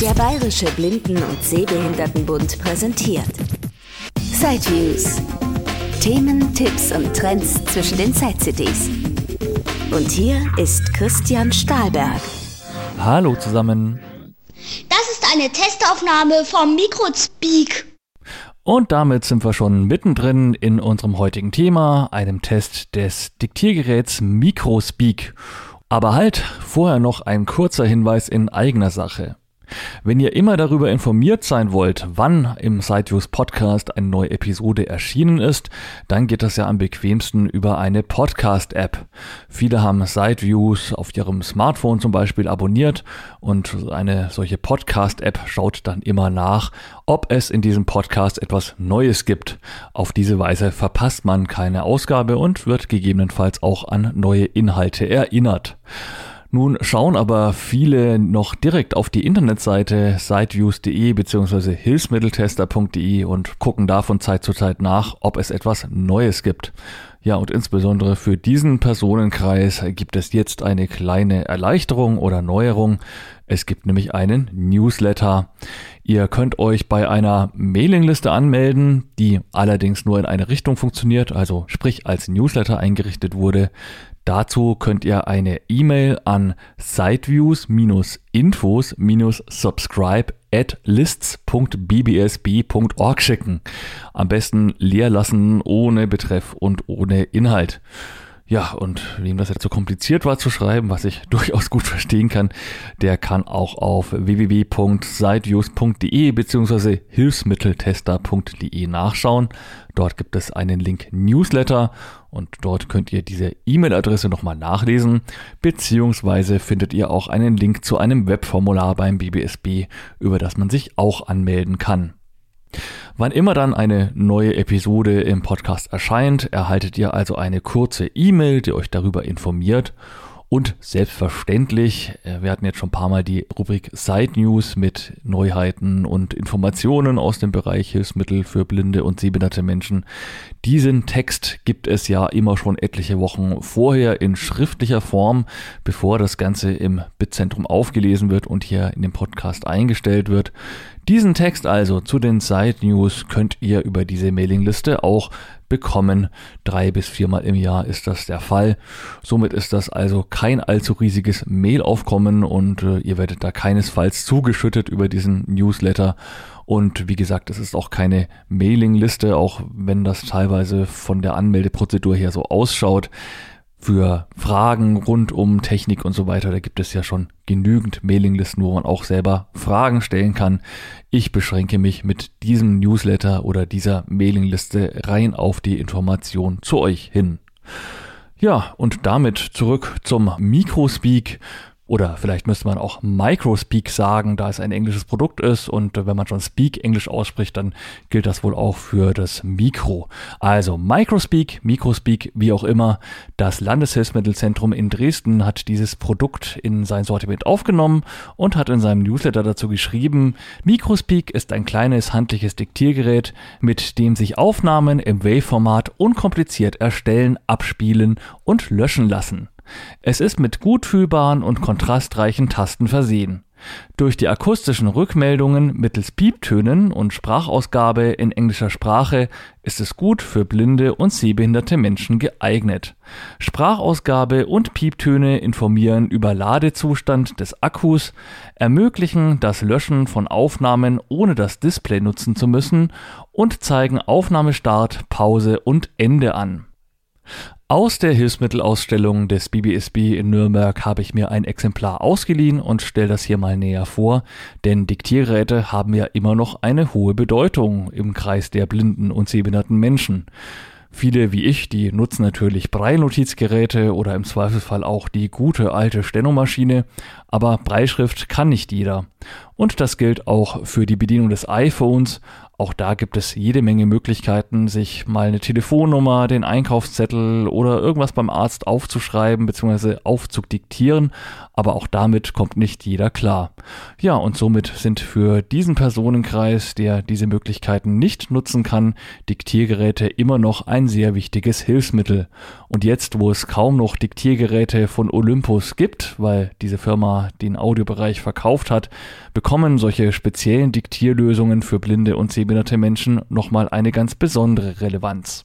Der Bayerische Blinden- und Sehbehindertenbund präsentiert Sideviews. Themen, Tipps und Trends zwischen den Side-CDs. Und hier ist Christian Stahlberg. Hallo zusammen. Das ist eine Testaufnahme vom Microspeak. Und damit sind wir schon mittendrin in unserem heutigen Thema, einem Test des Diktiergeräts Microspeak. Aber halt, vorher noch ein kurzer Hinweis in eigener Sache. Wenn ihr immer darüber informiert sein wollt, wann im Sideviews Podcast eine neue Episode erschienen ist, dann geht das ja am bequemsten über eine Podcast-App. Viele haben Sideviews auf ihrem Smartphone zum Beispiel abonniert und eine solche Podcast-App schaut dann immer nach, ob es in diesem Podcast etwas Neues gibt. Auf diese Weise verpasst man keine Ausgabe und wird gegebenenfalls auch an neue Inhalte erinnert. Nun schauen aber viele noch direkt auf die Internetseite siteviews.de bzw. hilfsmitteltester.de und gucken da von Zeit zu Zeit nach, ob es etwas Neues gibt. Ja, und insbesondere für diesen Personenkreis gibt es jetzt eine kleine Erleichterung oder Neuerung. Es gibt nämlich einen Newsletter. Ihr könnt euch bei einer Mailingliste anmelden, die allerdings nur in eine Richtung funktioniert, also sprich als Newsletter eingerichtet wurde. Dazu könnt ihr eine E-Mail an sideviews-infos-subscribe at lists.bbsb.org schicken. Am besten leer lassen, ohne Betreff und ohne Inhalt. Ja, und wem das jetzt so kompliziert war zu schreiben, was ich durchaus gut verstehen kann, der kann auch auf www.sideviews.de bzw. hilfsmitteltester.de nachschauen. Dort gibt es einen Link Newsletter und dort könnt ihr diese E-Mail-Adresse nochmal nachlesen, beziehungsweise findet ihr auch einen Link zu einem Webformular beim BBSB, über das man sich auch anmelden kann. Wann immer dann eine neue Episode im Podcast erscheint, erhaltet ihr also eine kurze E-Mail, die euch darüber informiert und selbstverständlich, äh, wir hatten jetzt schon ein paar Mal die Rubrik Side News mit Neuheiten und Informationen aus dem Bereich Hilfsmittel für blinde und sehbehinderte Menschen. Diesen Text gibt es ja immer schon etliche Wochen vorher in schriftlicher Form, bevor das Ganze im Bitzentrum aufgelesen wird und hier in dem Podcast eingestellt wird. Diesen Text also zu den Side News könnt ihr über diese Mailingliste auch bekommen. Drei bis viermal im Jahr ist das der Fall. Somit ist das also kein allzu riesiges Mailaufkommen und äh, ihr werdet da keinesfalls zugeschüttet über diesen Newsletter. Und wie gesagt, es ist auch keine Mailingliste, auch wenn das teilweise von der Anmeldeprozedur her so ausschaut für Fragen rund um Technik und so weiter. Da gibt es ja schon genügend Mailinglisten, wo man auch selber Fragen stellen kann. Ich beschränke mich mit diesem Newsletter oder dieser Mailingliste rein auf die Information zu euch hin. Ja, und damit zurück zum Mikrospeak. Oder vielleicht müsste man auch Microspeak sagen, da es ein englisches Produkt ist und wenn man schon Speak Englisch ausspricht, dann gilt das wohl auch für das Mikro. Also Microspeak, Microspeak, wie auch immer. Das Landeshilfsmittelzentrum in Dresden hat dieses Produkt in sein Sortiment aufgenommen und hat in seinem Newsletter dazu geschrieben, Microspeak ist ein kleines handliches Diktiergerät, mit dem sich Aufnahmen im Wave-Format unkompliziert erstellen, abspielen und löschen lassen. Es ist mit gut fühlbaren und kontrastreichen Tasten versehen. Durch die akustischen Rückmeldungen mittels Pieptönen und Sprachausgabe in englischer Sprache ist es gut für blinde und sehbehinderte Menschen geeignet. Sprachausgabe und Pieptöne informieren über Ladezustand des Akkus, ermöglichen das Löschen von Aufnahmen ohne das Display nutzen zu müssen und zeigen Aufnahmestart, Pause und Ende an. Aus der Hilfsmittelausstellung des BBSB in Nürnberg habe ich mir ein Exemplar ausgeliehen und stelle das hier mal näher vor, denn Diktiergeräte haben ja immer noch eine hohe Bedeutung im Kreis der blinden und sehbehinderten Menschen. Viele wie ich, die nutzen natürlich Breilnotizgeräte oder im Zweifelsfall auch die gute alte Stenomaschine, aber Breitschrift kann nicht jeder. Und das gilt auch für die Bedienung des iPhones, auch da gibt es jede Menge Möglichkeiten, sich mal eine Telefonnummer, den Einkaufszettel oder irgendwas beim Arzt aufzuschreiben bzw. aufzudiktieren, aber auch damit kommt nicht jeder klar. Ja, und somit sind für diesen Personenkreis, der diese Möglichkeiten nicht nutzen kann, Diktiergeräte immer noch ein sehr wichtiges Hilfsmittel. Und jetzt, wo es kaum noch Diktiergeräte von Olympus gibt, weil diese Firma den Audiobereich verkauft hat, bekommen solche speziellen Diktierlösungen für blinde und sehbehinderte Menschen nochmal eine ganz besondere Relevanz.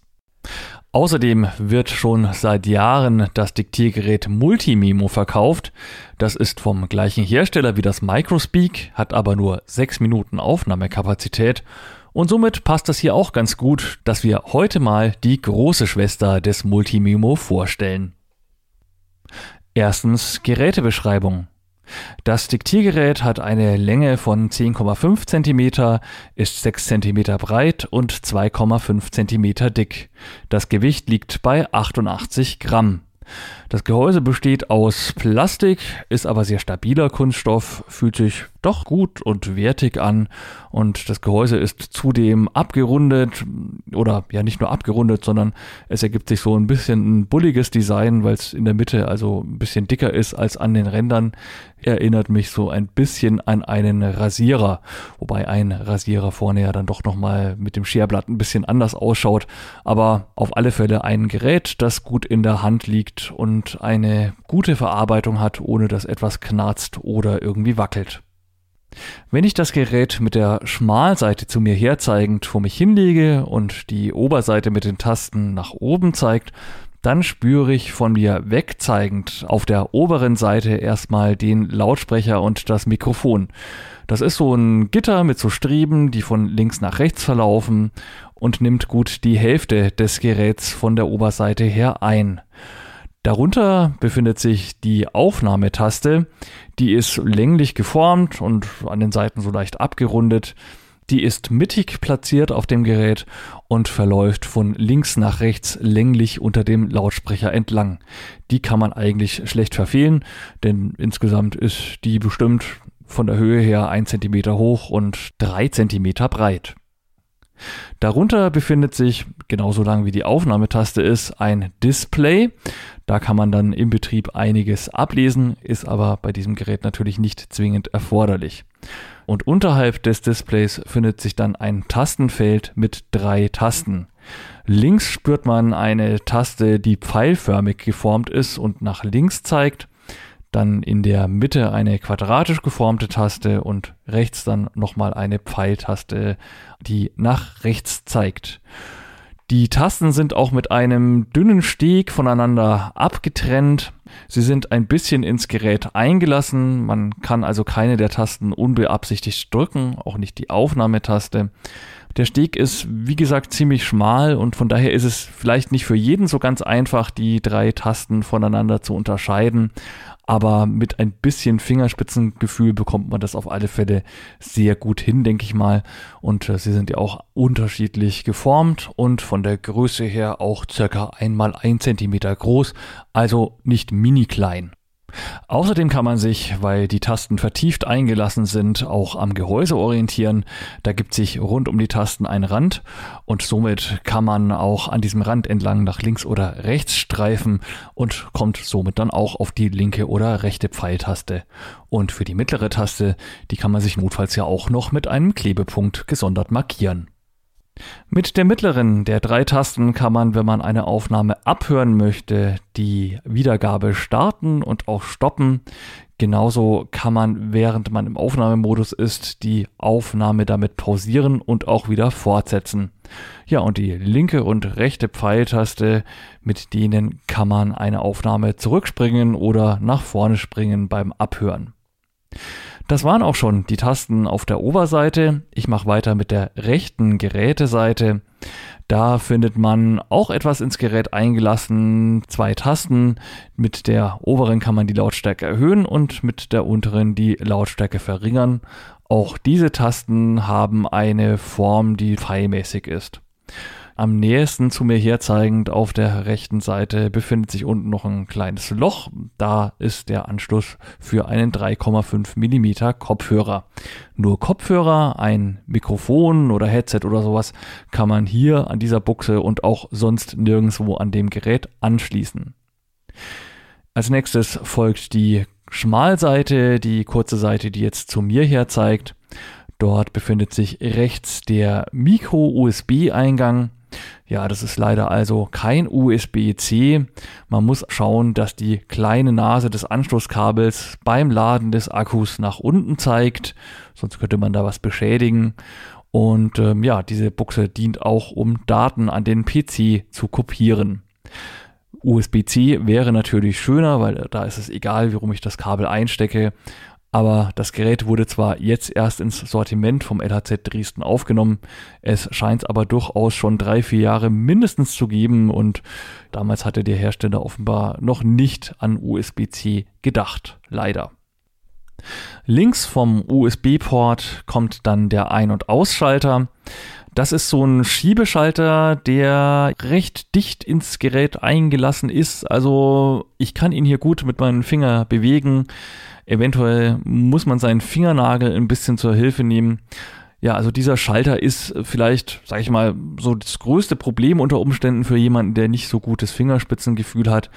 Außerdem wird schon seit Jahren das Diktiergerät Multimemo verkauft. Das ist vom gleichen Hersteller wie das Microspeak, hat aber nur 6 Minuten Aufnahmekapazität und somit passt das hier auch ganz gut, dass wir heute mal die große Schwester des Multimemo vorstellen. Erstens Gerätebeschreibung. Das Diktiergerät hat eine Länge von 10,5 cm, ist 6 cm breit und 2,5 cm dick. Das Gewicht liegt bei 88 Gramm. Das Gehäuse besteht aus Plastik, ist aber sehr stabiler Kunststoff, fühlt sich doch gut und wertig an und das Gehäuse ist zudem abgerundet oder ja nicht nur abgerundet, sondern es ergibt sich so ein bisschen ein bulliges Design, weil es in der Mitte also ein bisschen dicker ist als an den Rändern. Erinnert mich so ein bisschen an einen Rasierer, wobei ein Rasierer vorne ja dann doch nochmal mit dem Scherblatt ein bisschen anders ausschaut, aber auf alle Fälle ein Gerät, das gut in der Hand liegt und eine gute Verarbeitung hat, ohne dass etwas knarzt oder irgendwie wackelt. Wenn ich das Gerät mit der Schmalseite zu mir herzeigend vor mich hinlege und die Oberseite mit den Tasten nach oben zeigt, dann spüre ich von mir wegzeigend auf der oberen Seite erstmal den Lautsprecher und das Mikrofon. Das ist so ein Gitter mit so Streben, die von links nach rechts verlaufen und nimmt gut die Hälfte des Geräts von der Oberseite her ein. Darunter befindet sich die Aufnahmetaste, die ist länglich geformt und an den Seiten so leicht abgerundet. Die ist mittig platziert auf dem Gerät und verläuft von links nach rechts länglich unter dem Lautsprecher entlang. Die kann man eigentlich schlecht verfehlen, denn insgesamt ist die bestimmt von der Höhe her ein Zentimeter hoch und drei Zentimeter breit. Darunter befindet sich, genauso lang wie die Aufnahmetaste ist, ein Display. Da kann man dann im Betrieb einiges ablesen, ist aber bei diesem Gerät natürlich nicht zwingend erforderlich. Und unterhalb des Displays findet sich dann ein Tastenfeld mit drei Tasten. Links spürt man eine Taste, die pfeilförmig geformt ist und nach links zeigt dann in der Mitte eine quadratisch geformte Taste und rechts dann nochmal eine Pfeiltaste, die nach rechts zeigt. Die Tasten sind auch mit einem dünnen Steg voneinander abgetrennt. Sie sind ein bisschen ins Gerät eingelassen. Man kann also keine der Tasten unbeabsichtigt drücken, auch nicht die Aufnahmetaste. Der Steg ist, wie gesagt, ziemlich schmal und von daher ist es vielleicht nicht für jeden so ganz einfach, die drei Tasten voneinander zu unterscheiden aber mit ein bisschen Fingerspitzengefühl bekommt man das auf alle Fälle sehr gut hin, denke ich mal. Und äh, sie sind ja auch unterschiedlich geformt und von der Größe her auch circa einmal ein Zentimeter groß, also nicht mini klein. Außerdem kann man sich, weil die Tasten vertieft eingelassen sind, auch am Gehäuse orientieren. Da gibt sich rund um die Tasten ein Rand und somit kann man auch an diesem Rand entlang nach links oder rechts streifen und kommt somit dann auch auf die linke oder rechte Pfeiltaste. Und für die mittlere Taste, die kann man sich notfalls ja auch noch mit einem Klebepunkt gesondert markieren. Mit der mittleren der drei Tasten kann man, wenn man eine Aufnahme abhören möchte, die Wiedergabe starten und auch stoppen. Genauso kann man, während man im Aufnahmemodus ist, die Aufnahme damit pausieren und auch wieder fortsetzen. Ja, und die linke und rechte Pfeiltaste, mit denen kann man eine Aufnahme zurückspringen oder nach vorne springen beim Abhören. Das waren auch schon die Tasten auf der Oberseite. Ich mache weiter mit der rechten Geräteseite. Da findet man auch etwas ins Gerät eingelassen, zwei Tasten. Mit der oberen kann man die Lautstärke erhöhen und mit der unteren die Lautstärke verringern. Auch diese Tasten haben eine Form, die pfeilmäßig ist. Am nächsten zu mir herzeigend auf der rechten Seite befindet sich unten noch ein kleines Loch. Da ist der Anschluss für einen 3,5 mm Kopfhörer. Nur Kopfhörer, ein Mikrofon oder Headset oder sowas kann man hier an dieser Buchse und auch sonst nirgendwo an dem Gerät anschließen. Als nächstes folgt die Schmalseite, die kurze Seite, die jetzt zu mir her zeigt. Dort befindet sich rechts der Micro-USB-Eingang. Ja, das ist leider also kein USB-C. Man muss schauen, dass die kleine Nase des Anschlusskabels beim Laden des Akkus nach unten zeigt, sonst könnte man da was beschädigen. Und ähm, ja, diese Buchse dient auch, um Daten an den PC zu kopieren. USB-C wäre natürlich schöner, weil da ist es egal, warum ich das Kabel einstecke. Aber das Gerät wurde zwar jetzt erst ins Sortiment vom LHZ Dresden aufgenommen, es scheint aber durchaus schon drei, vier Jahre mindestens zu geben und damals hatte der Hersteller offenbar noch nicht an USB-C gedacht, leider. Links vom USB-Port kommt dann der Ein- und Ausschalter. Das ist so ein Schiebeschalter, der recht dicht ins Gerät eingelassen ist. Also ich kann ihn hier gut mit meinem Finger bewegen. Eventuell muss man seinen Fingernagel ein bisschen zur Hilfe nehmen. Ja, also dieser Schalter ist vielleicht, sag ich mal, so das größte Problem unter Umständen für jemanden, der nicht so gutes Fingerspitzengefühl hat.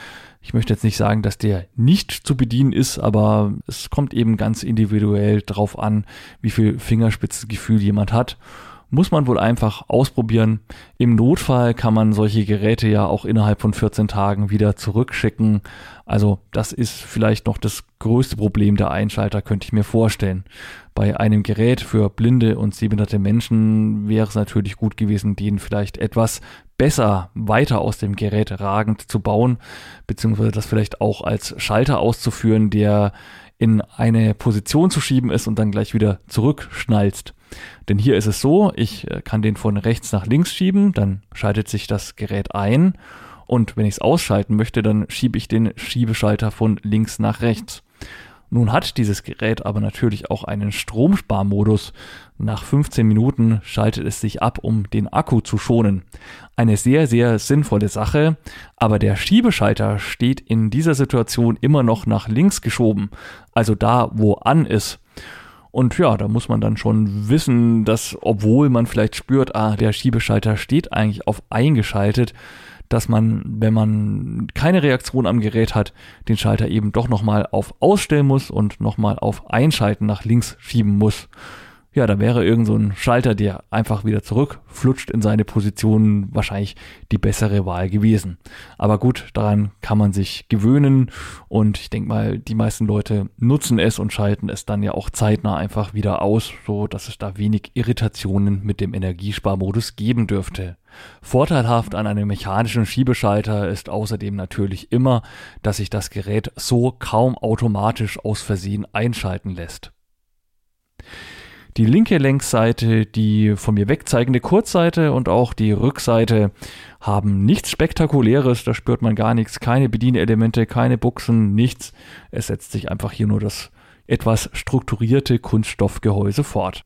Ich möchte jetzt nicht sagen, dass der nicht zu bedienen ist, aber es kommt eben ganz individuell drauf an, wie viel Fingerspitzengefühl jemand hat muss man wohl einfach ausprobieren. Im Notfall kann man solche Geräte ja auch innerhalb von 14 Tagen wieder zurückschicken. Also das ist vielleicht noch das größte Problem der Einschalter, könnte ich mir vorstellen. Bei einem Gerät für blinde und sehbehinderte Menschen wäre es natürlich gut gewesen, den vielleicht etwas besser weiter aus dem Gerät ragend zu bauen, beziehungsweise das vielleicht auch als Schalter auszuführen, der in eine Position zu schieben ist und dann gleich wieder zurückschnalzt. Denn hier ist es so, ich äh, kann den von rechts nach links schieben, dann schaltet sich das Gerät ein und wenn ich es ausschalten möchte, dann schiebe ich den Schiebeschalter von links nach rechts. Nun hat dieses Gerät aber natürlich auch einen Stromsparmodus. Nach 15 Minuten schaltet es sich ab, um den Akku zu schonen. Eine sehr, sehr sinnvolle Sache, aber der Schiebeschalter steht in dieser Situation immer noch nach links geschoben, also da, wo an ist. Und ja, da muss man dann schon wissen, dass obwohl man vielleicht spürt, ah, der Schiebeschalter steht eigentlich auf eingeschaltet, dass man, wenn man keine Reaktion am Gerät hat, den Schalter eben doch nochmal auf Ausstellen muss und nochmal auf Einschalten nach links schieben muss ja, da wäre irgend so ein Schalter, der einfach wieder zurückflutscht in seine Position, wahrscheinlich die bessere Wahl gewesen. Aber gut, daran kann man sich gewöhnen und ich denke mal, die meisten Leute nutzen es und schalten es dann ja auch zeitnah einfach wieder aus, so dass es da wenig Irritationen mit dem Energiesparmodus geben dürfte. Vorteilhaft an einem mechanischen Schiebeschalter ist außerdem natürlich immer, dass sich das Gerät so kaum automatisch aus Versehen einschalten lässt. Die linke Längsseite, die von mir wegzeigende Kurzseite und auch die Rückseite haben nichts Spektakuläres, da spürt man gar nichts, keine Bedienelemente, keine Buchsen, nichts. Es setzt sich einfach hier nur das etwas strukturierte Kunststoffgehäuse fort.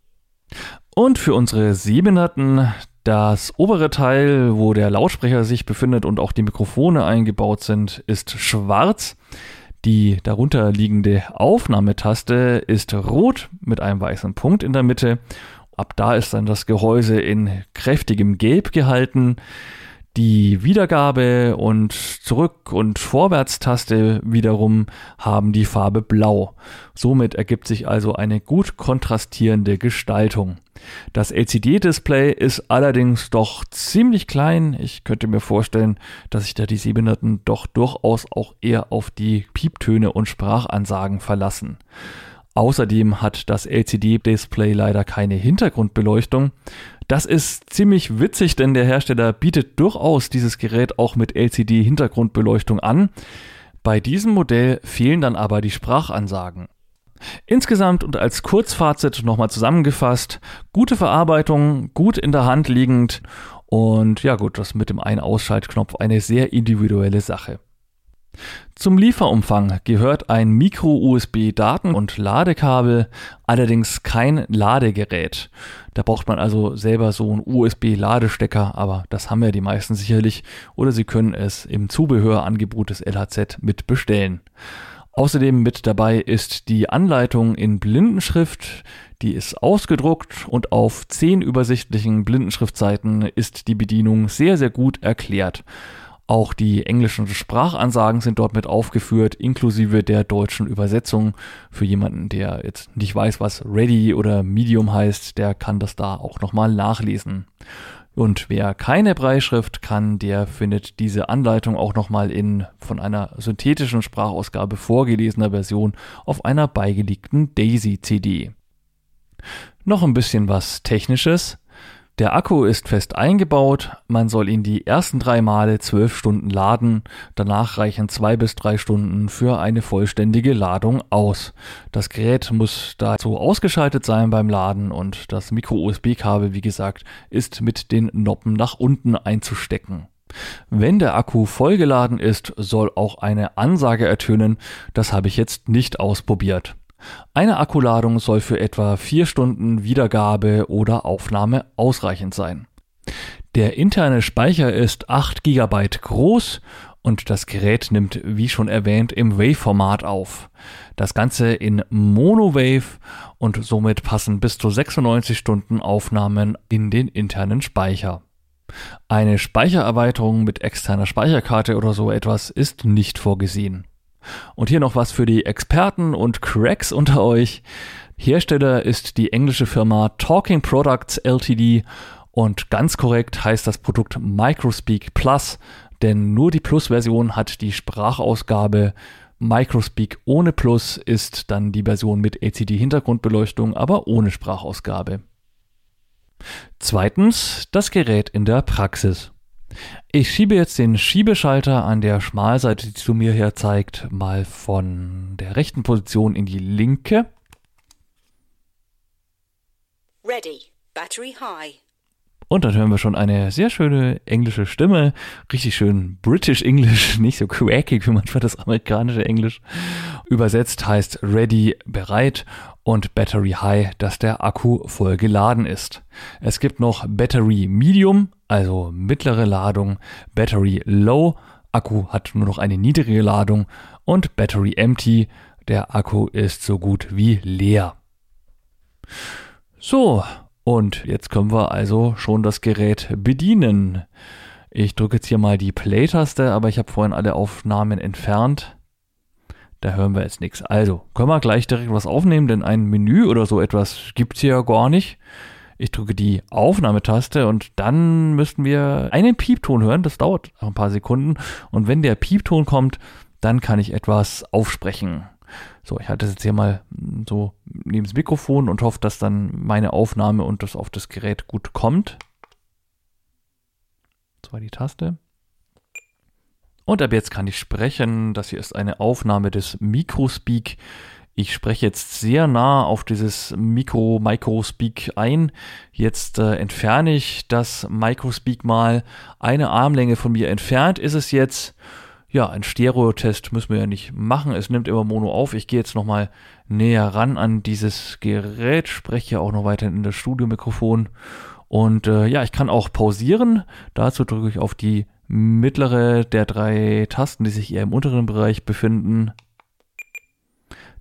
Und für unsere Sehbehinderten das obere Teil, wo der Lautsprecher sich befindet und auch die Mikrofone eingebaut sind, ist schwarz. Die darunter liegende Aufnahmetaste ist rot mit einem weißen Punkt in der Mitte. Ab da ist dann das Gehäuse in kräftigem Gelb gehalten. Die Wiedergabe und Zurück- und Vorwärtstaste wiederum haben die Farbe Blau. Somit ergibt sich also eine gut kontrastierende Gestaltung. Das LCD-Display ist allerdings doch ziemlich klein. Ich könnte mir vorstellen, dass sich da die Sehbehinderten doch durchaus auch eher auf die Pieptöne und Sprachansagen verlassen. Außerdem hat das LCD-Display leider keine Hintergrundbeleuchtung. Das ist ziemlich witzig, denn der Hersteller bietet durchaus dieses Gerät auch mit LCD-Hintergrundbeleuchtung an. Bei diesem Modell fehlen dann aber die Sprachansagen. Insgesamt und als Kurzfazit nochmal zusammengefasst, gute Verarbeitung, gut in der Hand liegend und ja gut, das mit dem Ein-Ausschaltknopf eine sehr individuelle Sache. Zum Lieferumfang gehört ein Micro-USB-Daten- und Ladekabel, allerdings kein Ladegerät. Da braucht man also selber so einen USB-Ladestecker, aber das haben ja die meisten sicherlich oder Sie können es im Zubehörangebot des LHZ mit bestellen. Außerdem mit dabei ist die Anleitung in Blindenschrift, die ist ausgedruckt und auf zehn übersichtlichen Blindenschriftseiten ist die Bedienung sehr, sehr gut erklärt. Auch die englischen Sprachansagen sind dort mit aufgeführt, inklusive der deutschen Übersetzung. Für jemanden, der jetzt nicht weiß, was Ready oder Medium heißt, der kann das da auch nochmal nachlesen. Und wer keine Breischrift kann, der findet diese Anleitung auch nochmal in von einer synthetischen Sprachausgabe vorgelesener Version auf einer beigelegten Daisy-CD. Noch ein bisschen was Technisches. Der Akku ist fest eingebaut, man soll ihn die ersten drei Male zwölf Stunden laden, danach reichen zwei bis drei Stunden für eine vollständige Ladung aus. Das Gerät muss dazu ausgeschaltet sein beim Laden und das Micro-USB-Kabel, wie gesagt, ist mit den Noppen nach unten einzustecken. Wenn der Akku vollgeladen ist, soll auch eine Ansage ertönen, das habe ich jetzt nicht ausprobiert. Eine Akkuladung soll für etwa vier Stunden Wiedergabe oder Aufnahme ausreichend sein. Der interne Speicher ist 8 GB groß und das Gerät nimmt, wie schon erwähnt, im Wave-Format auf. Das Ganze in Mono-Wave und somit passen bis zu 96 Stunden Aufnahmen in den internen Speicher. Eine Speichererweiterung mit externer Speicherkarte oder so etwas ist nicht vorgesehen. Und hier noch was für die Experten und Cracks unter euch. Hersteller ist die englische Firma Talking Products Ltd. Und ganz korrekt heißt das Produkt Microspeak Plus, denn nur die Plus-Version hat die Sprachausgabe. Microspeak ohne Plus ist dann die Version mit LCD-Hintergrundbeleuchtung, aber ohne Sprachausgabe. Zweitens das Gerät in der Praxis. Ich schiebe jetzt den Schiebeschalter an der Schmalseite, die zu mir her zeigt, mal von der rechten Position in die linke. Ready. Battery high. Und dann hören wir schon eine sehr schöne englische Stimme. Richtig schön British English, nicht so quackig wie manchmal das amerikanische Englisch. Übersetzt heißt ready, bereit und Battery High, dass der Akku voll geladen ist. Es gibt noch Battery Medium, also mittlere Ladung, Battery Low, Akku hat nur noch eine niedrige Ladung und Battery Empty, der Akku ist so gut wie leer. So, und jetzt können wir also schon das Gerät bedienen. Ich drücke jetzt hier mal die Play-Taste, aber ich habe vorhin alle Aufnahmen entfernt. Da hören wir jetzt nichts. Also, können wir gleich direkt was aufnehmen, denn ein Menü oder so etwas gibt es hier gar nicht. Ich drücke die Aufnahmetaste und dann müssten wir einen Piepton hören. Das dauert ein paar Sekunden. Und wenn der Piepton kommt, dann kann ich etwas aufsprechen. So, ich halte es jetzt hier mal so neben das Mikrofon und hoffe, dass dann meine Aufnahme und das auf das Gerät gut kommt. Das war die Taste. Und ab jetzt kann ich sprechen. Das hier ist eine Aufnahme des Microspeak. Ich spreche jetzt sehr nah auf dieses Mikro Microspeak ein. Jetzt äh, entferne ich das Microspeak mal. Eine Armlänge von mir entfernt ist es jetzt ja, ein Stereo-Test müssen wir ja nicht machen. Es nimmt immer Mono auf. Ich gehe jetzt nochmal näher ran an dieses Gerät, spreche auch noch weiter in das Studiomikrofon. Und äh, ja, ich kann auch pausieren. Dazu drücke ich auf die mittlere der drei Tasten, die sich eher im unteren Bereich befinden.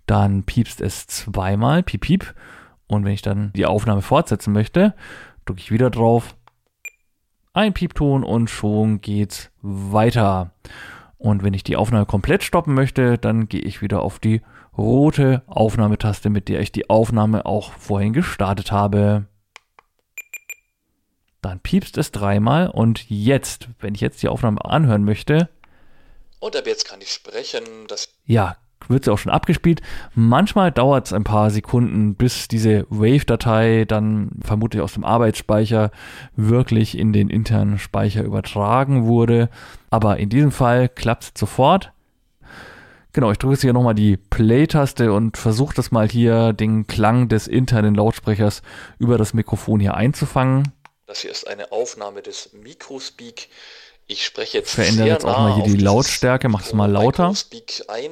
Dann piepst es zweimal, piep, piep. Und wenn ich dann die Aufnahme fortsetzen möchte, drücke ich wieder drauf. Ein Piepton und schon geht's weiter. Und wenn ich die Aufnahme komplett stoppen möchte, dann gehe ich wieder auf die rote Aufnahmetaste, mit der ich die Aufnahme auch vorhin gestartet habe. Dann piepst es dreimal und jetzt, wenn ich jetzt die Aufnahme anhören möchte. Und ab jetzt kann ich sprechen. Das ja, wird sie auch schon abgespielt. Manchmal dauert es ein paar Sekunden, bis diese Wave-Datei dann vermutlich aus dem Arbeitsspeicher wirklich in den internen Speicher übertragen wurde. Aber in diesem Fall klappt es sofort. Genau, ich drücke jetzt hier nochmal die Play-Taste und versuche das mal hier, den Klang des internen Lautsprechers über das Mikrofon hier einzufangen. Das hier ist eine Aufnahme des Microspeak. Ich spreche jetzt Verändere jetzt auch mal hier die Lautstärke, mach es mal lauter. Microspeak ein.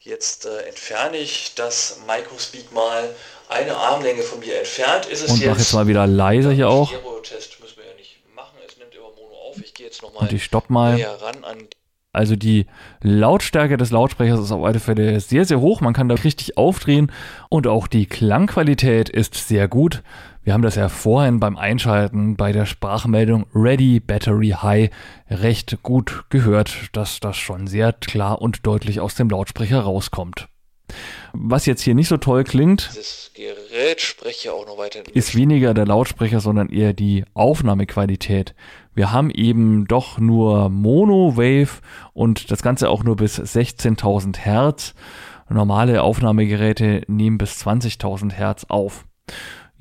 Jetzt äh, entferne ich das Microspeak mal eine Armlänge von mir entfernt. Ist es und mache jetzt mal wieder leiser hier auch. Stereo-Test müssen wir ja nicht machen. Es nimmt immer Mono auf. Ich gehe jetzt nochmal und ich stopp mal. näher ran an also die Lautstärke des Lautsprechers ist auf alle Fälle sehr, sehr hoch. Man kann da richtig aufdrehen und auch die Klangqualität ist sehr gut. Wir haben das ja vorhin beim Einschalten bei der Sprachmeldung Ready Battery High recht gut gehört, dass das schon sehr klar und deutlich aus dem Lautsprecher rauskommt. Was jetzt hier nicht so toll klingt, ist weniger der Lautsprecher, sondern eher die Aufnahmequalität. Wir haben eben doch nur Mono-Wave und das Ganze auch nur bis 16.000 Hertz. Normale Aufnahmegeräte nehmen bis 20.000 Hertz auf.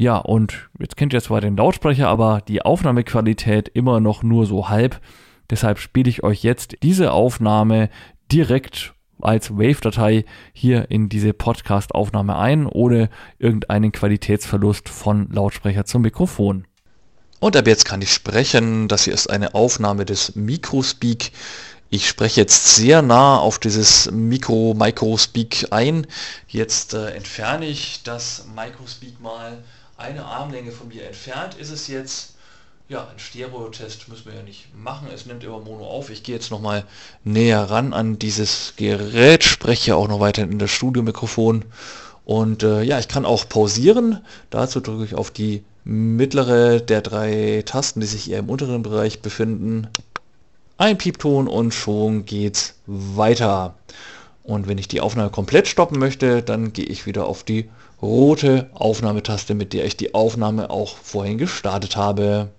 Ja, und jetzt kennt ihr zwar den Lautsprecher, aber die Aufnahmequalität immer noch nur so halb. Deshalb spiele ich euch jetzt diese Aufnahme direkt als Wave-Datei hier in diese Podcast-Aufnahme ein, ohne irgendeinen Qualitätsverlust von Lautsprecher zum Mikrofon. Und ab jetzt kann ich sprechen. Das hier ist eine Aufnahme des Microspeak. Ich spreche jetzt sehr nah auf dieses Mikro Microspeak ein. Jetzt äh, entferne ich das Microspeak mal eine Armlänge von mir entfernt. Ist es jetzt ja, ein Stereo-Test müssen wir ja nicht machen. Es nimmt immer Mono auf. Ich gehe jetzt nochmal näher ran an dieses Gerät, spreche auch noch weiter in das Studiomikrofon. Und äh, ja, ich kann auch pausieren. Dazu drücke ich auf die mittlere der drei Tasten, die sich eher im unteren Bereich befinden. Ein Piepton und schon geht's weiter. Und wenn ich die Aufnahme komplett stoppen möchte, dann gehe ich wieder auf die rote Aufnahmetaste, mit der ich die Aufnahme auch vorhin gestartet habe.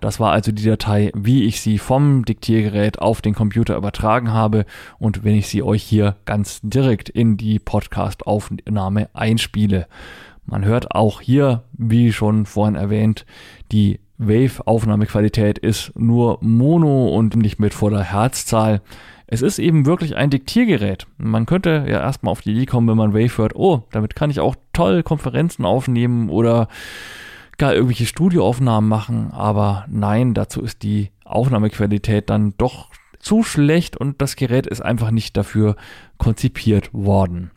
Das war also die Datei, wie ich sie vom Diktiergerät auf den Computer übertragen habe und wenn ich sie euch hier ganz direkt in die Podcast-Aufnahme einspiele. Man hört auch hier, wie schon vorhin erwähnt, die Wave-Aufnahmequalität ist nur Mono und nicht mit voller Herzzahl. Es ist eben wirklich ein Diktiergerät. Man könnte ja erstmal auf die Idee kommen, wenn man Wave hört, oh, damit kann ich auch toll Konferenzen aufnehmen oder gar irgendwelche Studioaufnahmen machen, aber nein, dazu ist die Aufnahmequalität dann doch zu schlecht und das Gerät ist einfach nicht dafür konzipiert worden.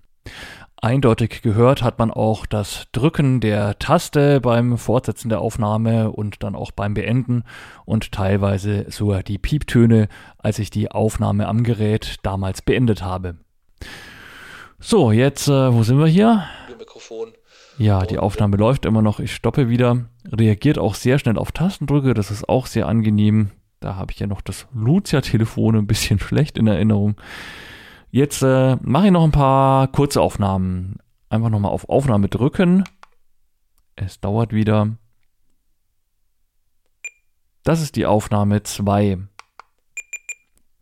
Eindeutig gehört hat man auch das Drücken der Taste beim Fortsetzen der Aufnahme und dann auch beim Beenden und teilweise sogar die Pieptöne, als ich die Aufnahme am Gerät damals beendet habe. So, jetzt, äh, wo sind wir hier? Mikrofon. Ja, die Aufnahme läuft immer noch. Ich stoppe wieder. Reagiert auch sehr schnell auf Tastendrücke. Das ist auch sehr angenehm. Da habe ich ja noch das Lucia-Telefon ein bisschen schlecht in Erinnerung. Jetzt äh, mache ich noch ein paar kurze Aufnahmen. Einfach nochmal auf Aufnahme drücken. Es dauert wieder. Das ist die Aufnahme 2.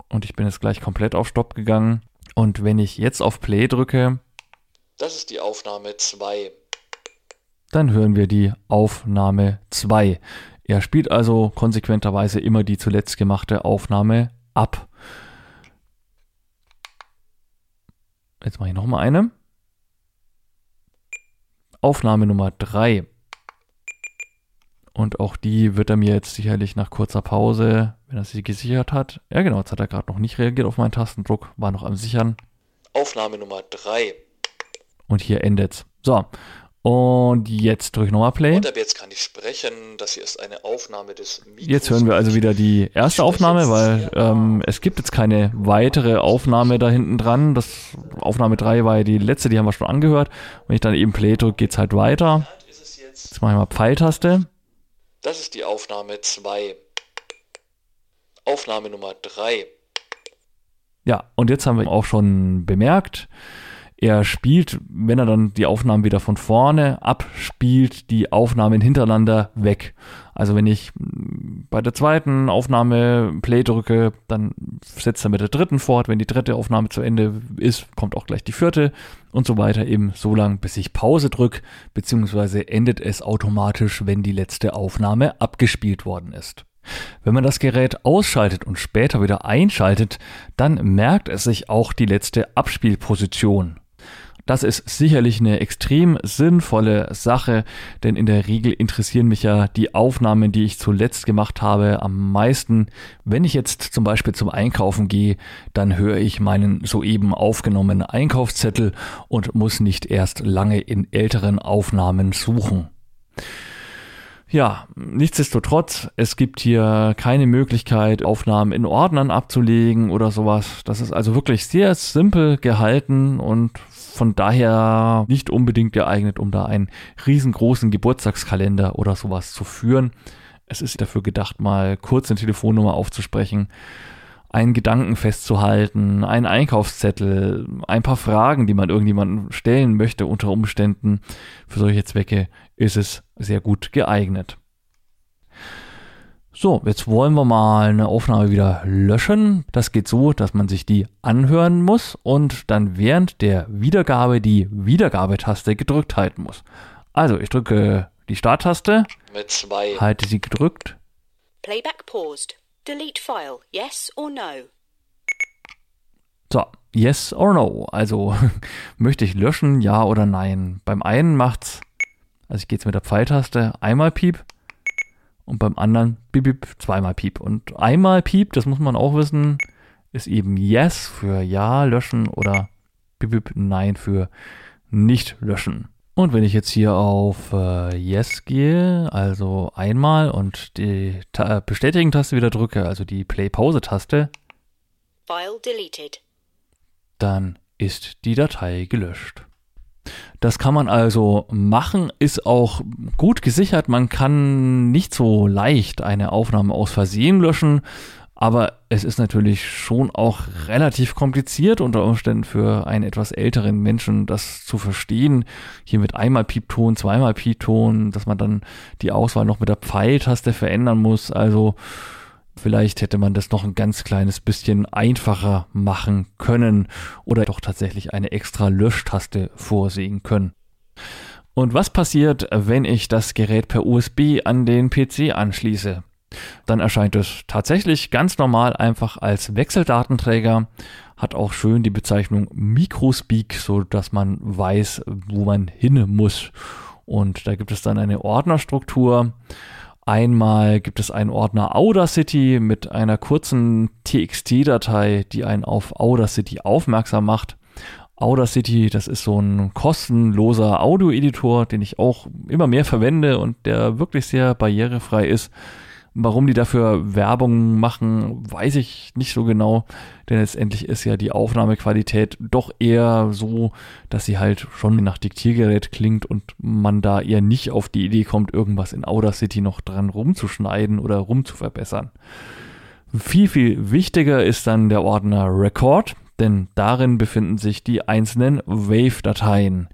Und ich bin jetzt gleich komplett auf Stopp gegangen. Und wenn ich jetzt auf Play drücke, Das ist die Aufnahme 2. dann hören wir die Aufnahme 2. Er spielt also konsequenterweise immer die zuletzt gemachte Aufnahme ab. Jetzt mache ich nochmal eine. Aufnahme Nummer 3. Und auch die wird er mir jetzt sicherlich nach kurzer Pause, wenn er sie gesichert hat. Ja genau, jetzt hat er gerade noch nicht reagiert auf meinen Tastendruck, war noch am Sichern. Aufnahme Nummer 3. Und hier endet's. So, und jetzt drücke ich nochmal Play. Und ab jetzt kann ich sprechen. Das hier ist eine Aufnahme des Mikros. Jetzt hören wir also wieder die erste Aufnahme, weil ähm, es gibt jetzt keine weitere Aufnahme da hinten dran. Das Aufnahme 3 war ja die letzte, die haben wir schon angehört. Wenn ich dann eben Play drücke, geht's halt weiter. Es? Jetzt mache ich mal Pfeiltaste. Das ist die Aufnahme 2. Aufnahme Nummer 3. Ja, und jetzt haben wir auch schon bemerkt, er spielt, wenn er dann die Aufnahmen wieder von vorne abspielt, die Aufnahmen hintereinander weg. Also wenn ich mm, bei der zweiten Aufnahme Play drücke, dann setzt er mit der dritten fort. Wenn die dritte Aufnahme zu Ende ist, kommt auch gleich die vierte und so weiter eben so lang, bis ich Pause drücke, beziehungsweise endet es automatisch, wenn die letzte Aufnahme abgespielt worden ist. Wenn man das Gerät ausschaltet und später wieder einschaltet, dann merkt es sich auch die letzte Abspielposition. Das ist sicherlich eine extrem sinnvolle Sache, denn in der Regel interessieren mich ja die Aufnahmen, die ich zuletzt gemacht habe, am meisten. Wenn ich jetzt zum Beispiel zum Einkaufen gehe, dann höre ich meinen soeben aufgenommenen Einkaufszettel und muss nicht erst lange in älteren Aufnahmen suchen. Ja, nichtsdestotrotz, es gibt hier keine Möglichkeit, Aufnahmen in Ordnern abzulegen oder sowas. Das ist also wirklich sehr simpel gehalten und von daher nicht unbedingt geeignet, um da einen riesengroßen Geburtstagskalender oder sowas zu führen. Es ist dafür gedacht, mal kurz eine Telefonnummer aufzusprechen. einen Gedanken festzuhalten, einen Einkaufszettel, ein paar Fragen, die man irgendjemandem stellen möchte unter Umständen. Für solche Zwecke ist es sehr gut geeignet. So, jetzt wollen wir mal eine Aufnahme wieder löschen. Das geht so, dass man sich die anhören muss und dann während der Wiedergabe die Wiedergabetaste gedrückt halten muss. Also, ich drücke die Starttaste. Mit zwei. Halte sie gedrückt. Playback paused. Delete file. Yes or no? So, yes or no. Also, möchte ich löschen, ja oder nein? Beim einen macht's, also ich gehe jetzt mit der Pfeiltaste, einmal Piep und beim anderen Piep, Piep, zweimal Piep. Und einmal Piep, das muss man auch wissen, ist eben Yes für Ja löschen oder Piep, Piep, Nein für nicht löschen. Und wenn ich jetzt hier auf äh, Yes gehe, also einmal und die Ta Bestätigen-Taste wieder drücke, also die Play-Pause-Taste, dann ist die Datei gelöscht. Das kann man also machen, ist auch gut gesichert. Man kann nicht so leicht eine Aufnahme aus Versehen löschen, aber es ist natürlich schon auch relativ kompliziert unter Umständen für einen etwas älteren Menschen das zu verstehen. Hier mit einmal Piepton, zweimal Piepton, dass man dann die Auswahl noch mit der Pfeiltaste verändern muss. Also Vielleicht hätte man das noch ein ganz kleines bisschen einfacher machen können oder doch tatsächlich eine extra Löschtaste vorsehen können. Und was passiert, wenn ich das Gerät per USB an den PC anschließe? Dann erscheint es tatsächlich ganz normal einfach als Wechseldatenträger, hat auch schön die Bezeichnung Microspeak, so dass man weiß, wo man hin muss. Und da gibt es dann eine Ordnerstruktur. Einmal gibt es einen Ordner Audacity mit einer kurzen TXT-Datei, die einen auf Audacity aufmerksam macht. Audacity, das ist so ein kostenloser Audio-Editor, den ich auch immer mehr verwende und der wirklich sehr barrierefrei ist. Warum die dafür Werbung machen, weiß ich nicht so genau, denn letztendlich ist ja die Aufnahmequalität doch eher so, dass sie halt schon nach Diktiergerät klingt und man da eher nicht auf die Idee kommt, irgendwas in Audacity noch dran rumzuschneiden oder rumzuverbessern. Viel, viel wichtiger ist dann der Ordner Record, denn darin befinden sich die einzelnen Wave-Dateien.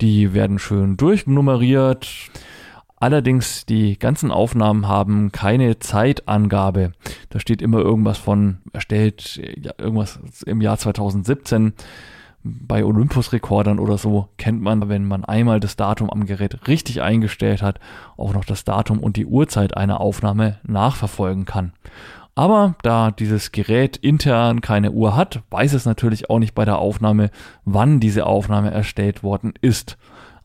Die werden schön durchnummeriert. Allerdings, die ganzen Aufnahmen haben keine Zeitangabe. Da steht immer irgendwas von erstellt, ja, irgendwas im Jahr 2017. Bei Olympus-Rekordern oder so kennt man, wenn man einmal das Datum am Gerät richtig eingestellt hat, auch noch das Datum und die Uhrzeit einer Aufnahme nachverfolgen kann. Aber da dieses Gerät intern keine Uhr hat, weiß es natürlich auch nicht bei der Aufnahme, wann diese Aufnahme erstellt worden ist.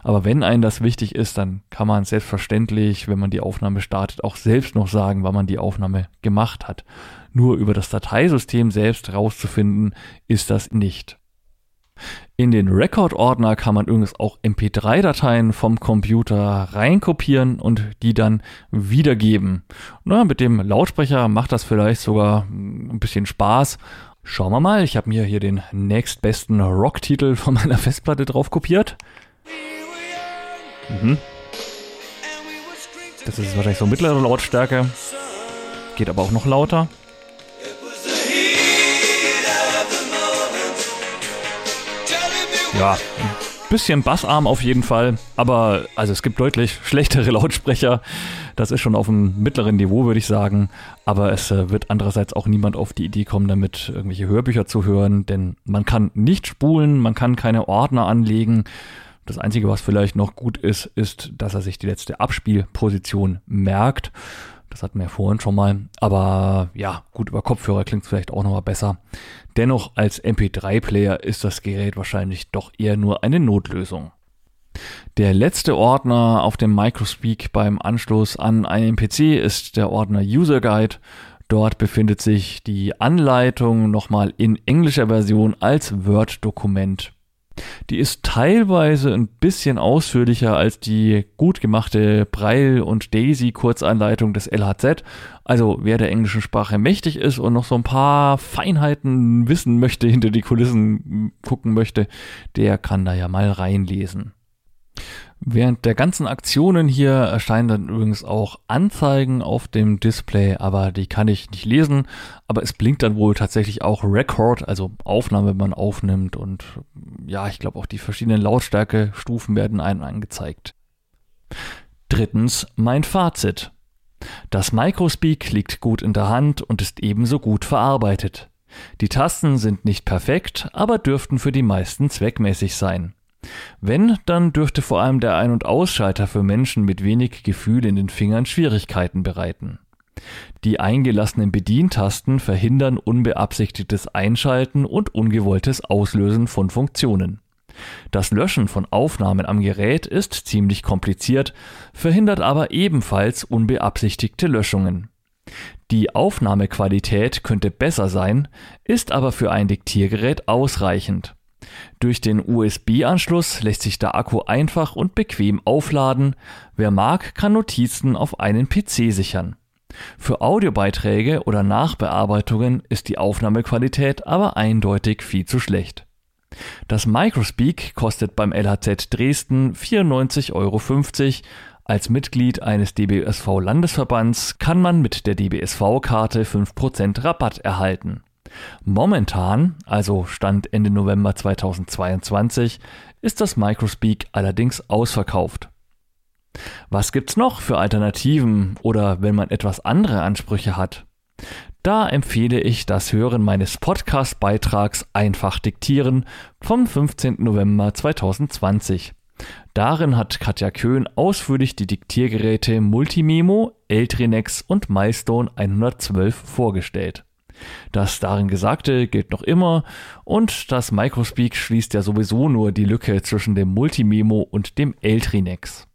Aber wenn einem das wichtig ist, dann kann man selbstverständlich, wenn man die Aufnahme startet, auch selbst noch sagen, wann man die Aufnahme gemacht hat. Nur über das Dateisystem selbst rauszufinden, ist das nicht. In den Record-Ordner kann man übrigens auch MP3-Dateien vom Computer reinkopieren und die dann wiedergeben. Na, mit dem Lautsprecher macht das vielleicht sogar ein bisschen Spaß. Schauen wir mal, ich habe mir hier den nächstbesten Rock-Titel von meiner Festplatte drauf kopiert. Mhm. Das ist wahrscheinlich so mittlere Lautstärke. Geht aber auch noch lauter. Ja, ein bisschen bassarm auf jeden Fall. Aber also es gibt deutlich schlechtere Lautsprecher. Das ist schon auf einem mittleren Niveau, würde ich sagen. Aber es äh, wird andererseits auch niemand auf die Idee kommen, damit irgendwelche Hörbücher zu hören. Denn man kann nicht spulen, man kann keine Ordner anlegen. Das Einzige, was vielleicht noch gut ist, ist, dass er sich die letzte Abspielposition merkt. Das hatten wir vorhin schon mal. Aber ja, gut, über Kopfhörer klingt es vielleicht auch nochmal besser. Dennoch als MP3-Player ist das Gerät wahrscheinlich doch eher nur eine Notlösung. Der letzte Ordner auf dem Microspeak beim Anschluss an einen PC ist der Ordner User Guide. Dort befindet sich die Anleitung nochmal in englischer Version als Word-Dokument die ist teilweise ein bisschen ausführlicher als die gut gemachte Braille- und Daisy-Kurzanleitung des LHZ. Also wer der englischen Sprache mächtig ist und noch so ein paar Feinheiten wissen möchte, hinter die Kulissen gucken möchte, der kann da ja mal reinlesen. Während der ganzen Aktionen hier erscheinen dann übrigens auch Anzeigen auf dem Display, aber die kann ich nicht lesen. Aber es blinkt dann wohl tatsächlich auch Record, also Aufnahme, wenn man aufnimmt. Und ja, ich glaube auch die verschiedenen Lautstärkestufen werden einem angezeigt. Drittens mein Fazit. Das Microspeak liegt gut in der Hand und ist ebenso gut verarbeitet. Die Tasten sind nicht perfekt, aber dürften für die meisten zweckmäßig sein. Wenn, dann dürfte vor allem der Ein- und Ausschalter für Menschen mit wenig Gefühl in den Fingern Schwierigkeiten bereiten. Die eingelassenen Bedientasten verhindern unbeabsichtigtes Einschalten und ungewolltes Auslösen von Funktionen. Das Löschen von Aufnahmen am Gerät ist ziemlich kompliziert, verhindert aber ebenfalls unbeabsichtigte Löschungen. Die Aufnahmequalität könnte besser sein, ist aber für ein Diktiergerät ausreichend. Durch den USB-Anschluss lässt sich der Akku einfach und bequem aufladen. Wer mag, kann Notizen auf einen PC sichern. Für Audiobeiträge oder Nachbearbeitungen ist die Aufnahmequalität aber eindeutig viel zu schlecht. Das Microspeak kostet beim LHZ Dresden 94,50 Euro. Als Mitglied eines DBSV-Landesverbands kann man mit der DBSV-Karte 5% Rabatt erhalten. Momentan, also Stand Ende November 2022, ist das Microspeak allerdings ausverkauft. Was gibt's noch für Alternativen oder wenn man etwas andere Ansprüche hat? Da empfehle ich das Hören meines Podcast-Beitrags Einfach diktieren vom 15. November 2020. Darin hat Katja Köhn ausführlich die Diktiergeräte Multimemo, Eltrinex und Milestone 112 vorgestellt. Das darin Gesagte gilt noch immer und das Microspeak schließt ja sowieso nur die Lücke zwischen dem Multimemo und dem Eltrinex.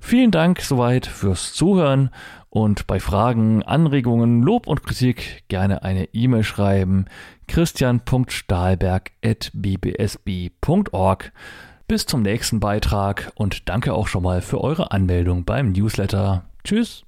Vielen Dank soweit fürs Zuhören und bei Fragen, Anregungen, Lob und Kritik gerne eine E-Mail schreiben christian.stahlberg.bbsb.org. Bis zum nächsten Beitrag und danke auch schon mal für eure Anmeldung beim Newsletter. Tschüss.